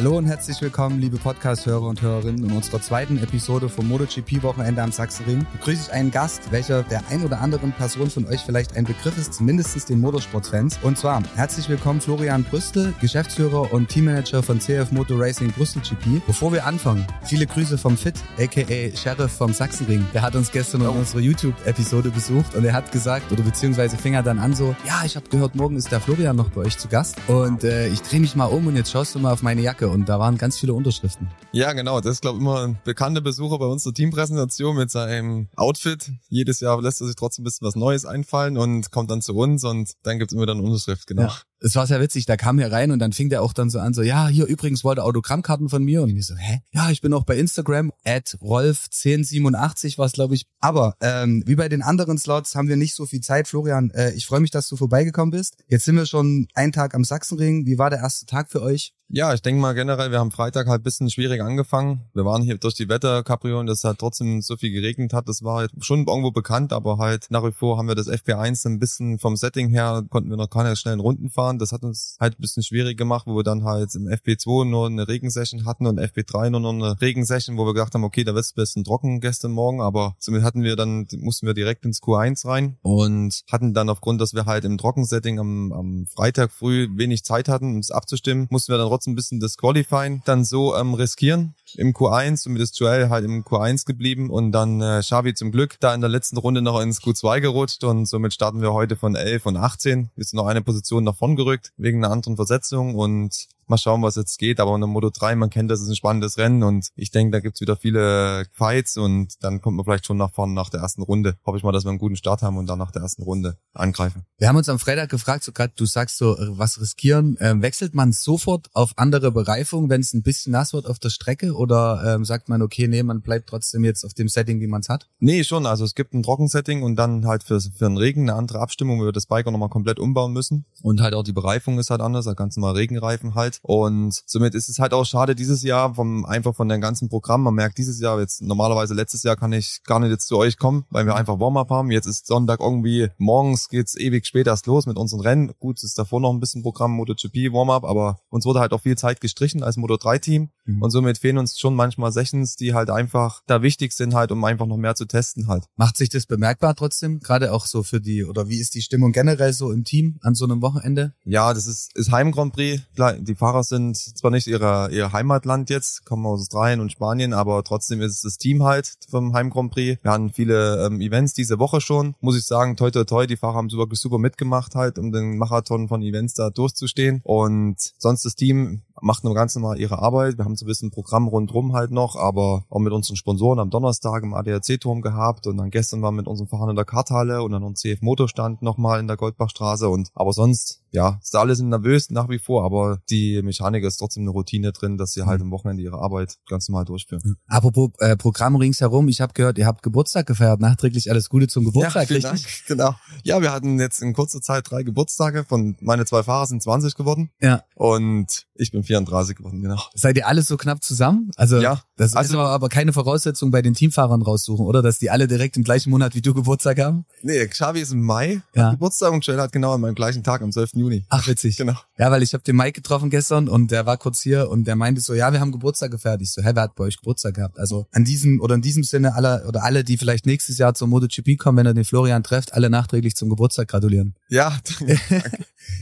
Hallo und herzlich willkommen, liebe Podcast-Hörer und Hörerinnen. In unserer zweiten Episode vom MotoGP-Wochenende am Sachsenring begrüße ich einen Gast, welcher der ein oder anderen Person von euch vielleicht ein Begriff ist, zumindest den Motorsportfans. Und zwar herzlich willkommen Florian Brüstel, Geschäftsführer und Teammanager von CF Motor Racing Brüssel GP. Bevor wir anfangen, viele Grüße vom Fit, aka Sheriff vom Sachsenring. Der hat uns gestern in unserer YouTube-Episode besucht und er hat gesagt, oder beziehungsweise fing er dann an so, ja, ich habe gehört, morgen ist der Florian noch bei euch zu Gast und äh, ich drehe mich mal um und jetzt schaust du mal auf meine Jacke und da waren ganz viele Unterschriften. Ja, genau. Das ist, glaube ich, immer ein bekannter Besucher bei unserer Teampräsentation mit seinem Outfit. Jedes Jahr lässt er sich trotzdem ein bisschen was Neues einfallen und kommt dann zu uns und dann gibt's immer dann eine Unterschrift, genau. Ja. Es war sehr witzig, da kam er rein und dann fing der auch dann so an, so, ja, hier übrigens wollte Autogrammkarten von mir. Und ich so, hä? Ja, ich bin auch bei Instagram, at Rolf1087 war es, glaube ich. Aber ähm, wie bei den anderen Slots haben wir nicht so viel Zeit. Florian, äh, ich freue mich, dass du vorbeigekommen bist. Jetzt sind wir schon einen Tag am Sachsenring. Wie war der erste Tag für euch? Ja, ich denke mal generell, wir haben Freitag halt bisschen schwierig angefangen. Wir waren hier durch die Wetterkaprio und es hat trotzdem so viel geregnet hat. Das war halt schon irgendwo bekannt, aber halt nach wie vor haben wir das FP1 ein bisschen vom Setting her, konnten wir noch keine schnellen Runden fahren. Das hat uns halt ein bisschen schwierig gemacht, wo wir dann halt im FP2 nur eine Regensession hatten und FP3 nur noch eine Regensession, wo wir gedacht haben, okay, da wird es ein bisschen trocken gestern Morgen, aber somit hatten wir dann, mussten wir direkt ins Q1 rein und hatten dann aufgrund, dass wir halt im Trockensetting am, am Freitag früh wenig Zeit hatten, um es abzustimmen, mussten wir dann trotzdem ein bisschen das Qualifying dann so ähm, riskieren im Q1 und mit das Joel halt im Q1 geblieben und dann äh, Xavi zum Glück da in der letzten Runde noch ins Q2 gerutscht und somit starten wir heute von 11 und 18. Wir sind noch eine Position davon gerückt wegen einer anderen Versetzung und mal schauen, was jetzt geht. Aber in der Moto 3, man kennt, das ist ein spannendes Rennen und ich denke, da gibt's wieder viele Fights und dann kommt man vielleicht schon nach vorne nach der ersten Runde. Hoffe ich mal, dass wir einen guten Start haben und dann nach der ersten Runde angreifen. Wir haben uns am Freitag gefragt, so gerade du sagst so, äh, was riskieren. Ähm, wechselt man sofort auf andere Bereifung, wenn es ein bisschen nass wird auf der Strecke oder ähm, sagt man, okay, nee, man bleibt trotzdem jetzt auf dem Setting, wie man es hat? Nee, schon. Also es gibt ein Trockensetting und dann halt für, für den Regen eine andere Abstimmung, wo wir das Bike auch nochmal komplett umbauen müssen. Und halt auch die Bereifung ist halt anders, da ganz normal Regenreifen halt. Und somit ist es halt auch schade dieses Jahr vom einfach von dem ganzen Programm. Man merkt dieses Jahr jetzt normalerweise letztes Jahr kann ich gar nicht jetzt zu euch kommen, weil wir einfach Warm-up haben. Jetzt ist Sonntag irgendwie morgens geht's ewig spät erst los mit unseren Rennen. Gut, es ist davor noch ein bisschen Programm MotoGP Warm-up, aber uns wurde halt auch viel Zeit gestrichen als Moto 3 Team mhm. und somit fehlen uns schon manchmal Sessions, die halt einfach da wichtig sind halt, um einfach noch mehr zu testen halt. Macht sich das bemerkbar trotzdem, gerade auch so für die oder wie ist die Stimmung generell so im Team an so einem Wochenende? Ja, das ist ist Heim Grand Prix. Die Fahrer sind zwar nicht ihrer ihr Heimatland jetzt, kommen aus Australien und Spanien, aber trotzdem ist es das Team halt vom Heim Grand Prix. Wir hatten viele ähm, Events diese Woche schon, muss ich sagen, toi toi toi, die Fahrer haben wirklich super mitgemacht halt, um den Marathon von Events da durchzustehen und sonst das Team macht nur ganz normal ihre Arbeit. Wir haben so ein bisschen Programm rundrum halt noch, aber auch mit unseren Sponsoren am Donnerstag im ADAC-Turm gehabt und dann gestern war mit unseren Fahrern in der Karthalle und dann noch CF Motorstand nochmal in der Goldbachstraße und aber sonst, ja, ist da alles nervös nach wie vor, aber die Mechaniker ist trotzdem eine Routine drin, dass sie halt am Wochenende ihre Arbeit ganz normal durchführen. Mhm. Apropos äh, Programm ringsherum, ich habe gehört, ihr habt Geburtstag gefeiert, nachträglich alles Gute zum Geburtstag, ja, richtig? Genau. Ja, wir hatten jetzt in kurzer Zeit drei Geburtstage von meine zwei Fahrer sind 20 geworden. Ja. Und ich bin 34 geworden, genau. Seid ihr alle so knapp zusammen? Also, ja. das also, ist aber, keine Voraussetzung bei den Teamfahrern raussuchen, oder? Dass die alle direkt im gleichen Monat wie du Geburtstag haben? Nee, Xavi ist im Mai ja. Geburtstag und Joel hat genau an meinem gleichen Tag, am 12. Juni. Ach, witzig. Genau. Ja, weil ich habe den Mike getroffen gestern und der war kurz hier und der meinte so, ja, wir haben Geburtstag gefeiert. Ich so, hä, wer hat bei euch Geburtstag gehabt? Also an diesem oder in diesem Sinne alle oder alle, die vielleicht nächstes Jahr zur MotoGP kommen, wenn er den Florian trefft, alle nachträglich zum Geburtstag gratulieren. Ja, danke.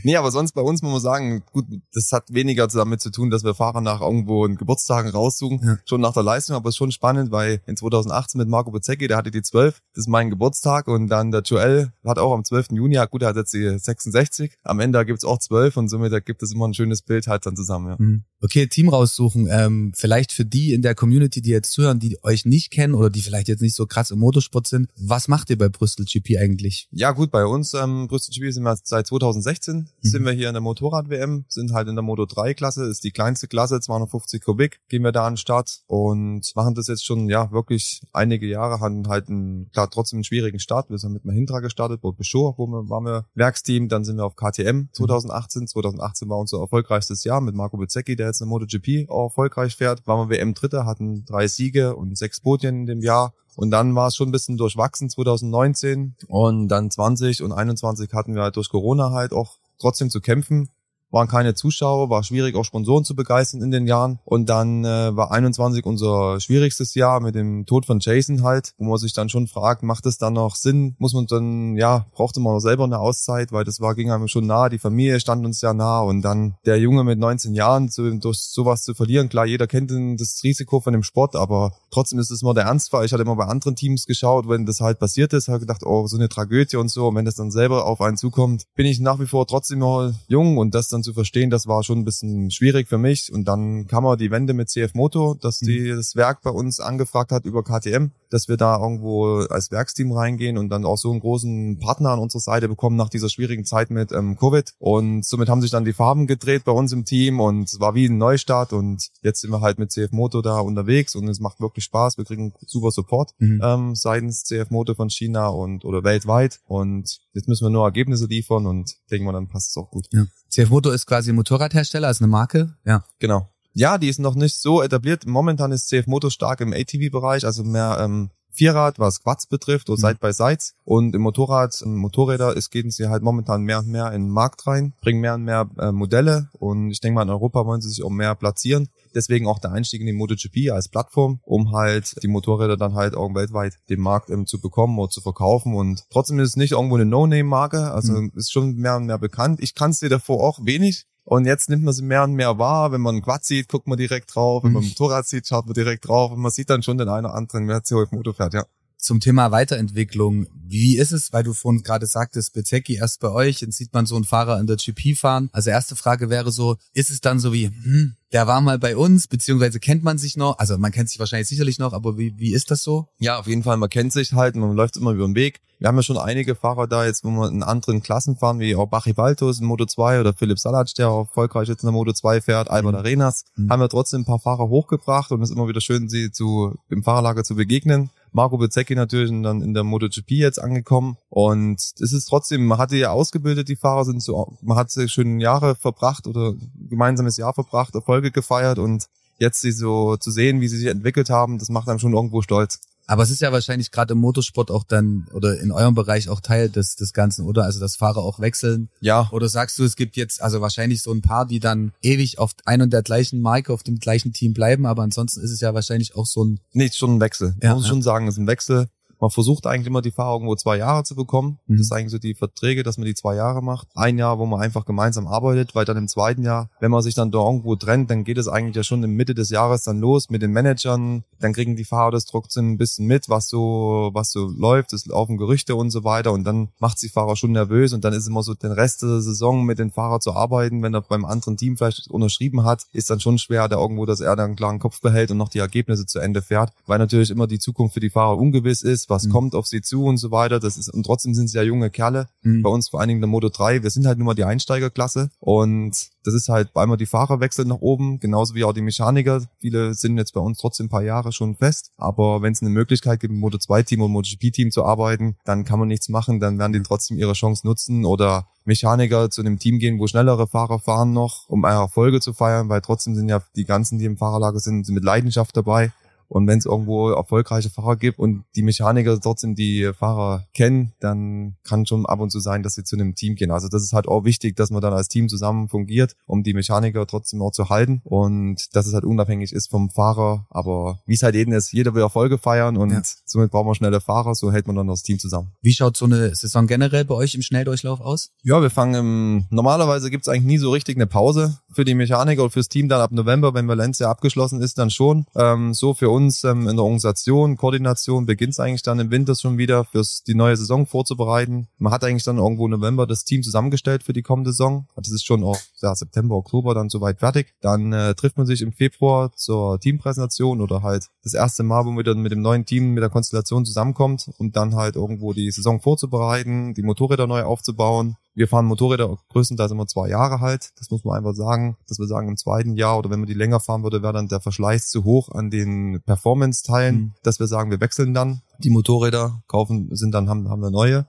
Nee, aber sonst bei uns muss man sagen, gut, das hat weniger damit zu tun, dass wir Fahrer nach irgendwo einen Geburtstagen raussuchen, ja. schon nach der Leistung, aber es ist schon spannend, weil in 2018 mit Marco Bezzecchi, der hatte die 12, das ist mein Geburtstag und dann der Joel hat auch am 12. Juni, ja gut, er hat jetzt die 66, am Ende gibt's auch 12 und somit gibt es immer ein schönes Bild halt dann zusammen. Ja. Mhm. Okay, Team raussuchen, ähm, vielleicht für die in der Community, die jetzt zuhören, die euch nicht kennen oder die vielleicht jetzt nicht so krass im Motorsport sind, was macht ihr bei Brüssel GP eigentlich? Ja gut, bei uns ähm, Brüssel GP sind wir seit 2016, mhm. sind wir hier in der Motorrad-WM, sind halt in der Moto 3-Klasse, ist die kleinste Klasse, 250 Kubik, gehen wir da an den Start und machen das jetzt schon, ja, wirklich einige Jahre, hatten halt einen, klar, trotzdem einen schwierigen Start. Wir sind mit Mahindra gestartet, bei Peugeot, wo wir, waren wir Werksteam, dann sind wir auf KTM 2018, mhm. 2018 war unser erfolgreichstes Jahr mit Marco Bezzecchi, der jetzt eine MotoGP auch erfolgreich fährt, waren wir WM Dritter, hatten drei Siege und sechs Podien in dem Jahr und dann war es schon ein bisschen durchwachsen 2019 und dann 20 und 21 hatten wir halt durch Corona halt auch trotzdem zu kämpfen. Waren keine Zuschauer, war schwierig auch Sponsoren zu begeistern in den Jahren. Und dann äh, war 21 unser schwierigstes Jahr mit dem Tod von Jason halt, wo man sich dann schon fragt, macht es dann noch Sinn? Muss man dann, ja, brauchte man selber eine Auszeit, weil das war, ging einem schon nah, die Familie stand uns ja nah und dann der Junge mit 19 Jahren zu, durch sowas zu verlieren, klar, jeder kennt das Risiko von dem Sport, aber trotzdem ist es immer der Ernstfall. Ich hatte immer bei anderen Teams geschaut, wenn das halt passiert ist, habe gedacht, oh, so eine Tragödie und so. Und wenn das dann selber auf einen zukommt, bin ich nach wie vor trotzdem noch jung und das dann zu verstehen, das war schon ein bisschen schwierig für mich. Und dann kam er die Wende mit CF Moto, dass die mhm. das Werk bei uns angefragt hat über KTM, dass wir da irgendwo als Werksteam reingehen und dann auch so einen großen Partner an unserer Seite bekommen nach dieser schwierigen Zeit mit ähm, Covid. Und somit haben sich dann die Farben gedreht bei uns im Team und es war wie ein Neustart und jetzt sind wir halt mit CF Moto da unterwegs und es macht wirklich Spaß. Wir kriegen super Support mhm. ähm, seitens CF Moto von China und oder weltweit und jetzt müssen wir nur Ergebnisse liefern und denken wir, dann passt es auch gut. Ja. CF Moto ist quasi ein Motorradhersteller, ist eine Marke. Ja. Genau. Ja, die ist noch nicht so etabliert. Momentan ist CF Moto stark im ATV-Bereich, also mehr ähm, Vierrad, was Quads betrifft, oder mhm. Side by Sides. Und im Motorrad, im Motorräder, es gehen sie halt momentan mehr und mehr in den Markt rein, bringen mehr und mehr äh, Modelle. Und ich denke mal, in Europa wollen sie sich auch mehr platzieren. Deswegen auch der Einstieg in die MotoGP als Plattform, um halt die Motorräder dann halt auch weltweit den Markt ähm, zu bekommen oder zu verkaufen. Und trotzdem ist es nicht irgendwo eine No-Name-Marke, also mhm. ist schon mehr und mehr bekannt. Ich kannte sie davor auch wenig, und jetzt nimmt man sie mehr und mehr wahr. Wenn man einen Quad sieht, guckt man direkt drauf. Wenn man ein mhm. Motorrad sieht, schaut man direkt drauf. Und man sieht dann schon den einen oder anderen, wer CHF Motor fährt, ja. Zum Thema Weiterentwicklung. Wie ist es, weil du vorhin gerade sagtest, Bezecki erst bei euch, dann sieht man so einen Fahrer in der GP fahren. Also erste Frage wäre so, ist es dann so wie, hm, der war mal bei uns, beziehungsweise kennt man sich noch? Also man kennt sich wahrscheinlich sicherlich noch, aber wie, wie ist das so? Ja, auf jeden Fall, man kennt sich halt, man läuft immer über den Weg. Wir haben ja schon einige Fahrer da jetzt, wo wir in anderen Klassen fahren, wie auch Bachi Baltus in Moto 2 oder Philipp Salac, der auch erfolgreich jetzt in der Moto 2 fährt, Albert mhm. Arenas, mhm. haben wir trotzdem ein paar Fahrer hochgebracht und es ist immer wieder schön, sie zu, im Fahrerlager zu begegnen. Marco Bezzecchi natürlich dann in der MotoGP jetzt angekommen. Und es ist trotzdem, man hatte ja ausgebildet, die Fahrer sind so, man hat schön Jahre verbracht oder gemeinsames Jahr verbracht, Erfolge gefeiert und jetzt sie so zu sehen, wie sie sich entwickelt haben, das macht einem schon irgendwo stolz. Aber es ist ja wahrscheinlich gerade im Motorsport auch dann oder in eurem Bereich auch Teil des, des Ganzen, oder? Also dass Fahrer auch wechseln. Ja. Oder sagst du, es gibt jetzt also wahrscheinlich so ein paar, die dann ewig auf ein und der gleichen Marke, auf dem gleichen Team bleiben, aber ansonsten ist es ja wahrscheinlich auch so ein. Nee, schon ein Wechsel. Ja, muss ja. schon sagen, es ist ein Wechsel. Man versucht eigentlich immer die Fahrer irgendwo zwei Jahre zu bekommen. Mhm. Das sind eigentlich so die Verträge, dass man die zwei Jahre macht. Ein Jahr, wo man einfach gemeinsam arbeitet, weil dann im zweiten Jahr, wenn man sich dann da irgendwo trennt, dann geht es eigentlich ja schon in Mitte des Jahres dann los mit den Managern. Dann kriegen die Fahrer das trotzdem ein bisschen mit, was so, was so läuft. Es laufen Gerüchte und so weiter. Und dann macht die Fahrer schon nervös. Und dann ist immer so den Rest der Saison mit den Fahrern zu arbeiten. Wenn er beim anderen Team vielleicht unterschrieben hat, ist dann schon schwer, da irgendwo, dass er dann einen klaren Kopf behält und noch die Ergebnisse zu Ende fährt. Weil natürlich immer die Zukunft für die Fahrer ungewiss ist. Was mhm. kommt auf sie zu und so weiter. Das ist, und trotzdem sind sie ja junge Kerle. Mhm. Bei uns vor allen Dingen der Moto 3. Wir sind halt nur mal die Einsteigerklasse. Und das ist halt einmal die Fahrer wechseln nach oben, genauso wie auch die Mechaniker. Viele sind jetzt bei uns trotzdem ein paar Jahre schon fest. Aber wenn es eine Möglichkeit gibt, im Moto 2 Team oder MotoGP Team zu arbeiten, dann kann man nichts machen. Dann werden die trotzdem ihre Chance nutzen oder Mechaniker zu einem Team gehen, wo schnellere Fahrer fahren noch, um Erfolge zu feiern, weil trotzdem sind ja die ganzen, die im Fahrerlager sind, sind mit Leidenschaft dabei. Und wenn es irgendwo erfolgreiche Fahrer gibt und die Mechaniker trotzdem die Fahrer kennen, dann kann schon ab und zu sein, dass sie zu einem Team gehen. Also das ist halt auch wichtig, dass man dann als Team zusammen fungiert, um die Mechaniker trotzdem auch zu halten und dass es halt unabhängig ist vom Fahrer. Aber wie es halt eben ist, jeder will Erfolge feiern und ja. somit brauchen wir schnelle Fahrer, so hält man dann das Team zusammen. Wie schaut so eine Saison generell bei euch im Schnelldurchlauf aus? Ja, wir fangen im, normalerweise gibt's eigentlich nie so richtig eine Pause für die Mechaniker und fürs Team dann ab November, wenn Valencia abgeschlossen ist, dann schon. Ähm, so für uns uns ähm, in der Organisation, Koordination beginnt es eigentlich dann im Winter schon wieder fürs die neue Saison vorzubereiten. Man hat eigentlich dann irgendwo im November das Team zusammengestellt für die kommende Saison. Das ist schon auch ja, September, Oktober dann soweit fertig. Dann äh, trifft man sich im Februar zur Teampräsentation oder halt das erste Mal, wo man dann mit dem neuen Team, mit der Konstellation zusammenkommt, um dann halt irgendwo die Saison vorzubereiten, die Motorräder neu aufzubauen, wir fahren Motorräder größtenteils immer zwei Jahre halt. Das muss man einfach sagen, dass wir sagen, im zweiten Jahr oder wenn man die länger fahren würde, wäre dann der Verschleiß zu hoch an den Performance-Teilen, mhm. dass wir sagen, wir wechseln dann die Motorräder, kaufen, sind dann, haben, haben wir neue.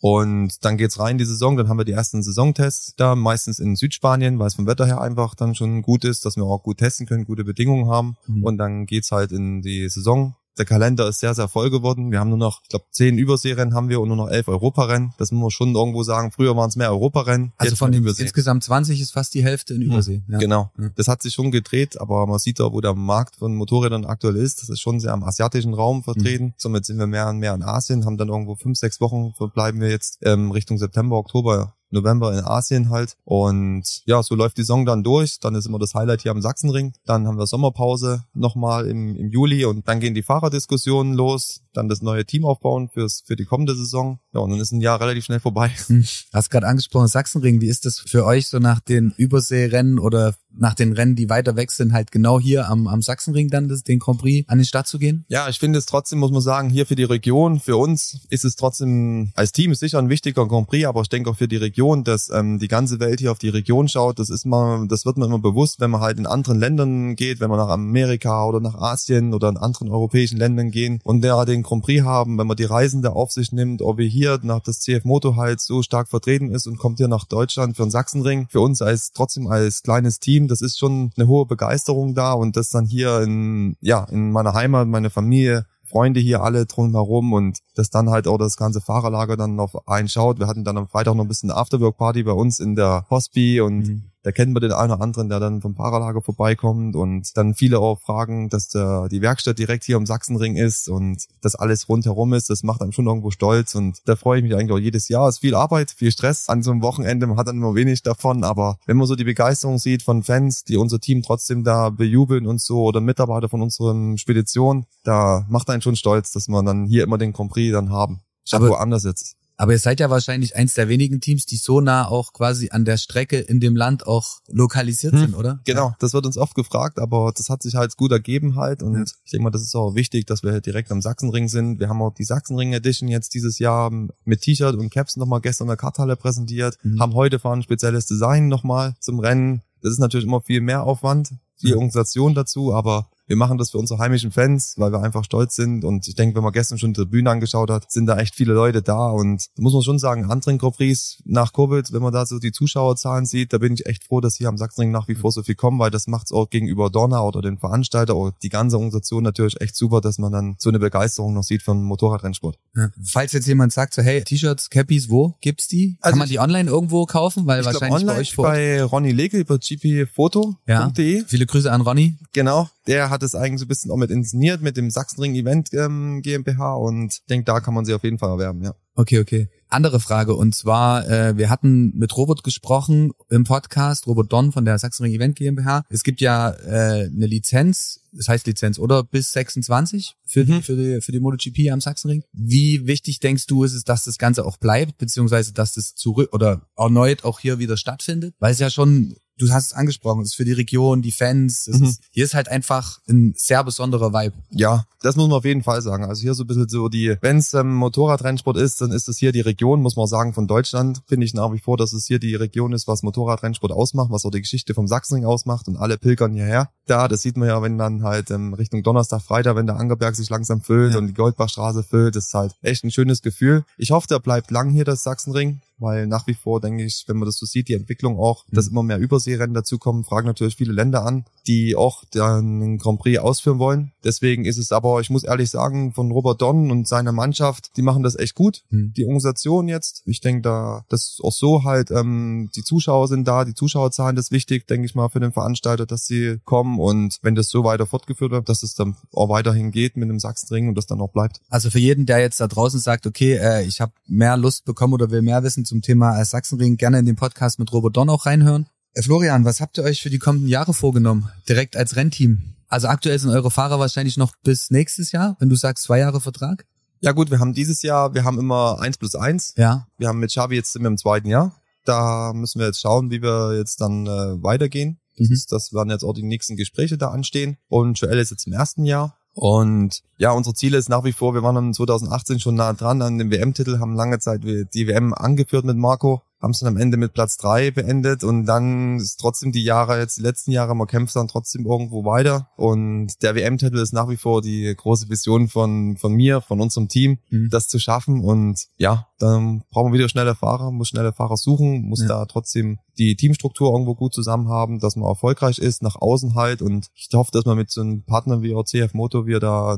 Und dann geht's rein die Saison, dann haben wir die ersten Saisontests da, meistens in Südspanien, weil es vom Wetter her einfach dann schon gut ist, dass wir auch gut testen können, gute Bedingungen haben. Mhm. Und dann geht's halt in die Saison Der Kalender ist sehr, sehr voll geworden. Wir haben nur noch, ich glaube, zehn Überseerennen haben wir und nur noch elf Europarennen. Das muss man schon irgendwo sagen. Früher waren es mehr Europarennen. Also von den Übersee. insgesamt 20 ist fast die Hälfte in hm, Übersee. Ja. Genau. Ja. Das hat sich schon gedreht, aber man sieht da, wo der Markt von Motorrädern aktuell ist. Das ist schon sehr am asiatischen Raum vertreten. Mhm. Somit sind wir mehr und mehr in Asien, haben dann irgendwo fünf, sechs Wochen verbleiben wir jetzt ähm, Richtung September, Oktober November in Asien halt. Und ja, so läuft die Saison dann durch. Dann ist immer das Highlight hier am Sachsenring. Dann haben wir Sommerpause nochmal im, im Juli und dann gehen die Fahrerdiskussionen los. Dann das neue Team aufbauen fürs, für die kommende Saison. Ja, und dann ist ein Jahr relativ schnell vorbei. Hm. Hast gerade angesprochen, Sachsenring. Wie ist das für euch so nach den Überseerennen oder nach den Rennen, die weiter weg sind, halt genau hier am, am Sachsenring dann das, den Grand Prix an den Start zu gehen? Ja, ich finde es trotzdem, muss man sagen, hier für die Region, für uns ist es trotzdem, als Team ist sicher ein wichtiger Grand Prix, aber ich denke auch für die Region, dass ähm, die ganze Welt hier auf die Region schaut, das ist mal, das wird man immer bewusst, wenn man halt in anderen Ländern geht, wenn man nach Amerika oder nach Asien oder in anderen europäischen Ländern gehen und da den Grand Prix haben, wenn man die Reisende auf sich nimmt, ob wir hier nach das CF Moto halt so stark vertreten ist und kommt hier nach Deutschland für den Sachsenring, für uns als trotzdem als kleines Team das ist schon eine hohe Begeisterung da und das dann hier in, ja, in meiner Heimat, meine Familie, Freunde hier alle drumherum und dass dann halt auch das ganze Fahrerlager dann auf einen. Wir hatten dann am Freitag noch ein bisschen Afterwork-Party bei uns in der Hospi und mhm da kennen wir den einen oder anderen, der dann vom Fahrerlager vorbeikommt und dann viele auch fragen, dass der, die Werkstatt direkt hier am Sachsenring ist und das alles rundherum ist. Das macht einem schon irgendwo stolz und da freue ich mich eigentlich auch jedes Jahr. Es ist viel Arbeit, viel Stress an so einem Wochenende. Man hat dann immer wenig davon, aber wenn man so die Begeisterung sieht von Fans, die unser Team trotzdem da bejubeln und so oder Mitarbeiter von unseren Speditionen, da macht einen schon stolz, dass wir dann hier immer den Grand Prix dann haben. Statt woanders jetzt. Aber ihr seid ja wahrscheinlich eins der wenigen Teams, die so nah auch quasi an der Strecke in dem Land auch lokalisiert hm, sind, oder? Genau, das wird uns oft gefragt, aber das hat sich halt gut ergeben halt und ja. ich denke mal, das ist auch wichtig, dass wir halt direkt am Sachsenring sind. Wir haben auch die Sachsenring Edition jetzt dieses Jahr mit T-Shirt und Caps nochmal gestern in der Karthalle präsentiert, mhm. haben heute fahren ein spezielles Design nochmal zum Rennen. Das ist natürlich immer viel mehr Aufwand, viel. Organisation dazu, aber wir machen das für unsere heimischen Fans, weil wir einfach stolz sind. Und ich denke, wenn man gestern schon die Tribüne angeschaut hat, sind da echt viele Leute da. Und da muss man schon sagen, anderen Grand Prix nach Covid, wenn man da so die Zuschauerzahlen sieht, da bin ich echt froh, dass hier am Sachsenring nach wie vor so viel kommen, weil das macht es auch gegenüber Donner oder den Veranstalter oder die ganze Organisation natürlich echt super, dass man dann so eine Begeisterung noch sieht von Motorradrennsport. Ja. Falls jetzt jemand sagt so, hey, T-Shirts, Cappies, wo gibt's die? Also Kann man die online irgendwo kaufen? Weil wahrscheinlich glaub, bei euch vor bei Ronny Leke über gpfoto.de. Ja. Viele Grüße an Ronny. Genau der hat es eigentlich so ein bisschen auch mit inszeniert mit dem Sachsenring Event ähm, GmbH und denke, da kann man sie auf jeden Fall erwerben, ja. Okay, okay. Andere Frage und zwar, äh, wir hatten mit Robert gesprochen im Podcast, Robert Don von der Sachsenring Event GmbH. Es gibt ja äh, eine Lizenz, das heißt Lizenz, oder? Bis 26 für, mhm. die, für, die, für die MotoGP am Sachsenring. Wie wichtig denkst du ist es, dass das Ganze auch bleibt, beziehungsweise dass das zurück oder erneut auch hier wieder stattfindet? Weil es ja schon du hast es angesprochen, es ist für die Region, die Fans. Mhm. Ist, hier ist halt einfach ein sehr besonderer Vibe. Ja, das muss man auf jeden Fall sagen. Also hier so ein bisschen so die, wenn es ähm, Motorradrennsport ist, dann ist es hier die Region, muss man sagen, von Deutschland. Finde ich nach wie vor, dass es hier die Region ist, was Motorradrennsport ausmacht, was auch die Geschichte vom Sachsenring ausmacht und alle pilgern hierher. Da, das sieht man ja, wenn dann halt ähm, Richtung Donnerstag, Freitag, wenn der Angerberg sich langsam füllt ja. und die Goldbachstraße füllt, ist halt echt ein schönes Gefühl. Ich hoffe, der bleibt lang hier, das Sachsenring weil nach wie vor denke ich, wenn man das so sieht, die Entwicklung auch, dass mhm. immer mehr Überseerennen dazukommen, fragen natürlich viele Länder an, die auch den Grand Prix ausführen wollen. Deswegen ist es aber, ich muss ehrlich sagen, von Robert Don und seiner Mannschaft, die machen das echt gut. Mhm. Die Organisation jetzt, ich denke da, das ist auch so halt, ähm, die Zuschauer sind da, die Zuschauerzahlen, das ist wichtig, denke ich mal, für den Veranstalter, dass sie kommen und wenn das so weiter fortgeführt wird, dass es dann auch weiterhin geht mit dem Sachsenring und das dann auch bleibt. Also für jeden, der jetzt da draußen sagt, okay, äh, ich habe mehr Lust bekommen oder will mehr wissen zum Thema Sachsenring, gerne in den Podcast mit Robert Don auch reinhören. Äh, Florian, was habt ihr euch für die kommenden Jahre vorgenommen? Direkt als Rennteam? Also aktuell sind eure Fahrer wahrscheinlich noch bis nächstes Jahr, wenn du sagst zwei Jahre Vertrag? Ja gut, wir haben dieses Jahr, wir haben immer eins plus eins. Ja. Wir haben mit Xavi jetzt sind wir im zweiten Jahr. Da müssen wir jetzt schauen, wie wir jetzt dann äh, weitergehen. Das, mhm. ist, das werden jetzt auch die nächsten Gespräche da anstehen. Und Joel ist jetzt im ersten Jahr. Und ja, unsere Ziele ist nach wie vor, wir waren dann 2018 schon nah dran an dem WM-Titel, haben lange Zeit die WM angeführt mit Marco haben es dann am Ende mit Platz drei beendet und dann ist trotzdem die Jahre, jetzt die letzten Jahre, man kämpft dann trotzdem irgendwo weiter und der WM-Titel ist nach wie vor die große Vision von, von mir, von unserem Team, mhm. das zu schaffen und ja, dann brauchen wir wieder schnelle Fahrer, muss schnelle Fahrer suchen, muss ja. da trotzdem die Teamstruktur irgendwo gut zusammen haben, dass man erfolgreich ist, nach außen halt und ich hoffe, dass man mit so einem Partner wie OCF Moto wir da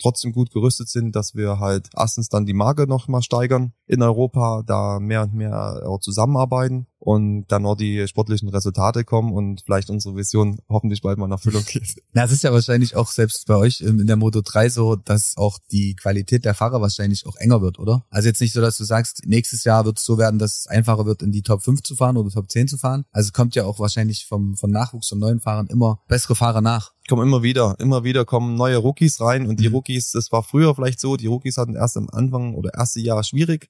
trotzdem gut gerüstet sind, dass wir halt erstens dann die Marke noch mal steigern in Europa, da mehr und mehr auch zusammenarbeiten und dann auch die sportlichen Resultate kommen und vielleicht unsere Vision hoffentlich bald mal in Erfüllung geht. Na, es ist ja wahrscheinlich auch selbst bei euch in der Moto 3 so, dass auch die Qualität der Fahrer wahrscheinlich auch enger wird, oder? Also jetzt nicht so, dass du sagst, nächstes Jahr wird es so werden, dass es einfacher wird, in die Top 5 zu fahren oder Top 10 zu fahren. Also es kommt ja auch wahrscheinlich vom, vom Nachwuchs von neuen Fahrern immer bessere Fahrer nach kommen immer wieder, immer wieder kommen neue Rookies rein und die mhm. Rookies, das war früher vielleicht so, die Rookies hatten erst am Anfang oder erste Jahr schwierig.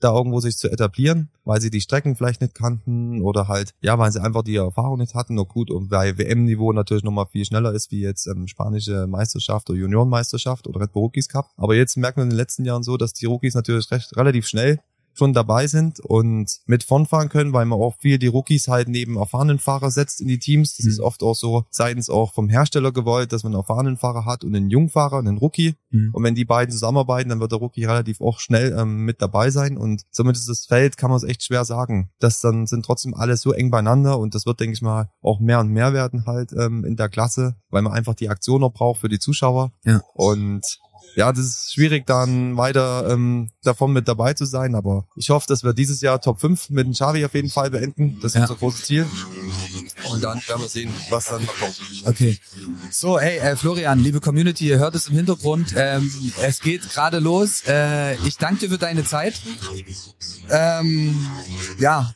Da irgendwo sich zu etablieren, weil sie die Strecken vielleicht nicht kannten oder halt, ja, weil sie einfach die Erfahrung nicht hatten. Nur gut, und bei WM-Niveau natürlich nochmal viel schneller ist, wie jetzt ähm, spanische Meisterschaft oder Juniorenmeisterschaft oder Red Bull Rookies Cup. Aber jetzt merkt man in den letzten Jahren so, dass die Rookies natürlich recht relativ schnell schon dabei sind und mit vorn fahren können, weil man auch viel die Rookies halt neben erfahrenen Fahrer setzt in die Teams. Das mhm. ist oft auch so seitens auch vom Hersteller gewollt, dass man einen erfahrenen Fahrer hat und einen Jungfahrer, einen Rookie. Mhm. Und wenn die beiden zusammenarbeiten, dann wird der Rookie relativ auch schnell ähm, mit dabei sein. Und somit ist das Feld, kann man es echt schwer sagen. Das dann sind trotzdem alle so eng beieinander und das wird, denke ich mal, auch mehr und mehr werden halt ähm, in der Klasse, weil man einfach die Aktion noch braucht für die Zuschauer. Ja. Und ja, das ist schwierig dann weiter ähm, davon mit dabei zu sein, aber ich hoffe, dass wir dieses Jahr Top 5 mit dem Xavi auf jeden Fall beenden. Das ist ja. unser großes Ziel. Und dann werden wir sehen, was dann kommt. Okay. So, hey, äh, Florian, liebe Community, ihr hört es im Hintergrund. Ähm, es geht gerade los. Äh, ich danke dir für deine Zeit. Ähm, ja,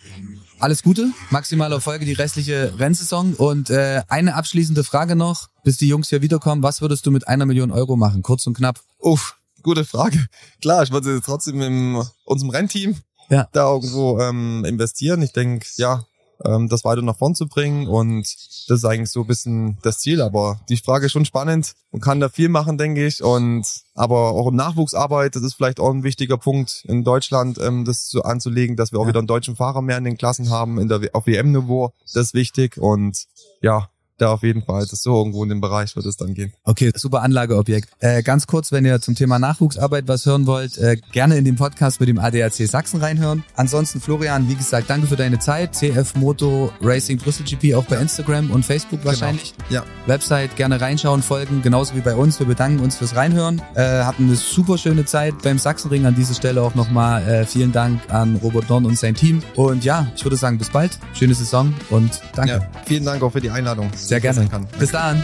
alles Gute, maximale Erfolge die restliche Rennsaison und äh, eine abschließende Frage noch, bis die Jungs hier wiederkommen. Was würdest du mit einer Million Euro machen? Kurz und knapp. Uff, gute Frage. Klar, ich würde trotzdem in unserem Rennteam ja. da irgendwo ähm, investieren. Ich denke, ja, ähm, das weiter nach vorn zu bringen. Und das ist eigentlich so ein bisschen das Ziel. Aber die Frage ist schon spannend und kann da viel machen, denke ich. Und aber auch in Nachwuchsarbeit, das ist vielleicht auch ein wichtiger Punkt in Deutschland, ähm, das so anzulegen, dass wir auch ja. wieder einen deutschen Fahrer mehr in den Klassen haben, in der auf WM-Niveau. Das ist wichtig. Und ja, da auf jeden Fall. Das so irgendwo in dem Bereich wird es dann gehen. Okay, super Anlageobjekt. Äh, ganz kurz, wenn ihr zum Thema Nachwuchsarbeit was hören wollt, äh, gerne in den Podcast mit dem ADAC Sachsen reinhören. Ansonsten, Florian, wie gesagt, danke für deine Zeit. CF Moto Racing Brüssel GP auch bei Instagram und Facebook genau. wahrscheinlich. Genau. Ja. Website gerne reinschauen, folgen, genauso wie bei uns. Wir bedanken uns fürs Reinhören. Äh, hatten eine super schöne Zeit beim Sachsenring. An dieser Stelle auch nochmal äh, vielen Dank an Robert Dorn und sein Team. Und ja, ich würde sagen, bis bald. Schöne Saison und danke. Ja, vielen Dank auch für die Einladung sehr gerne. Bis dann.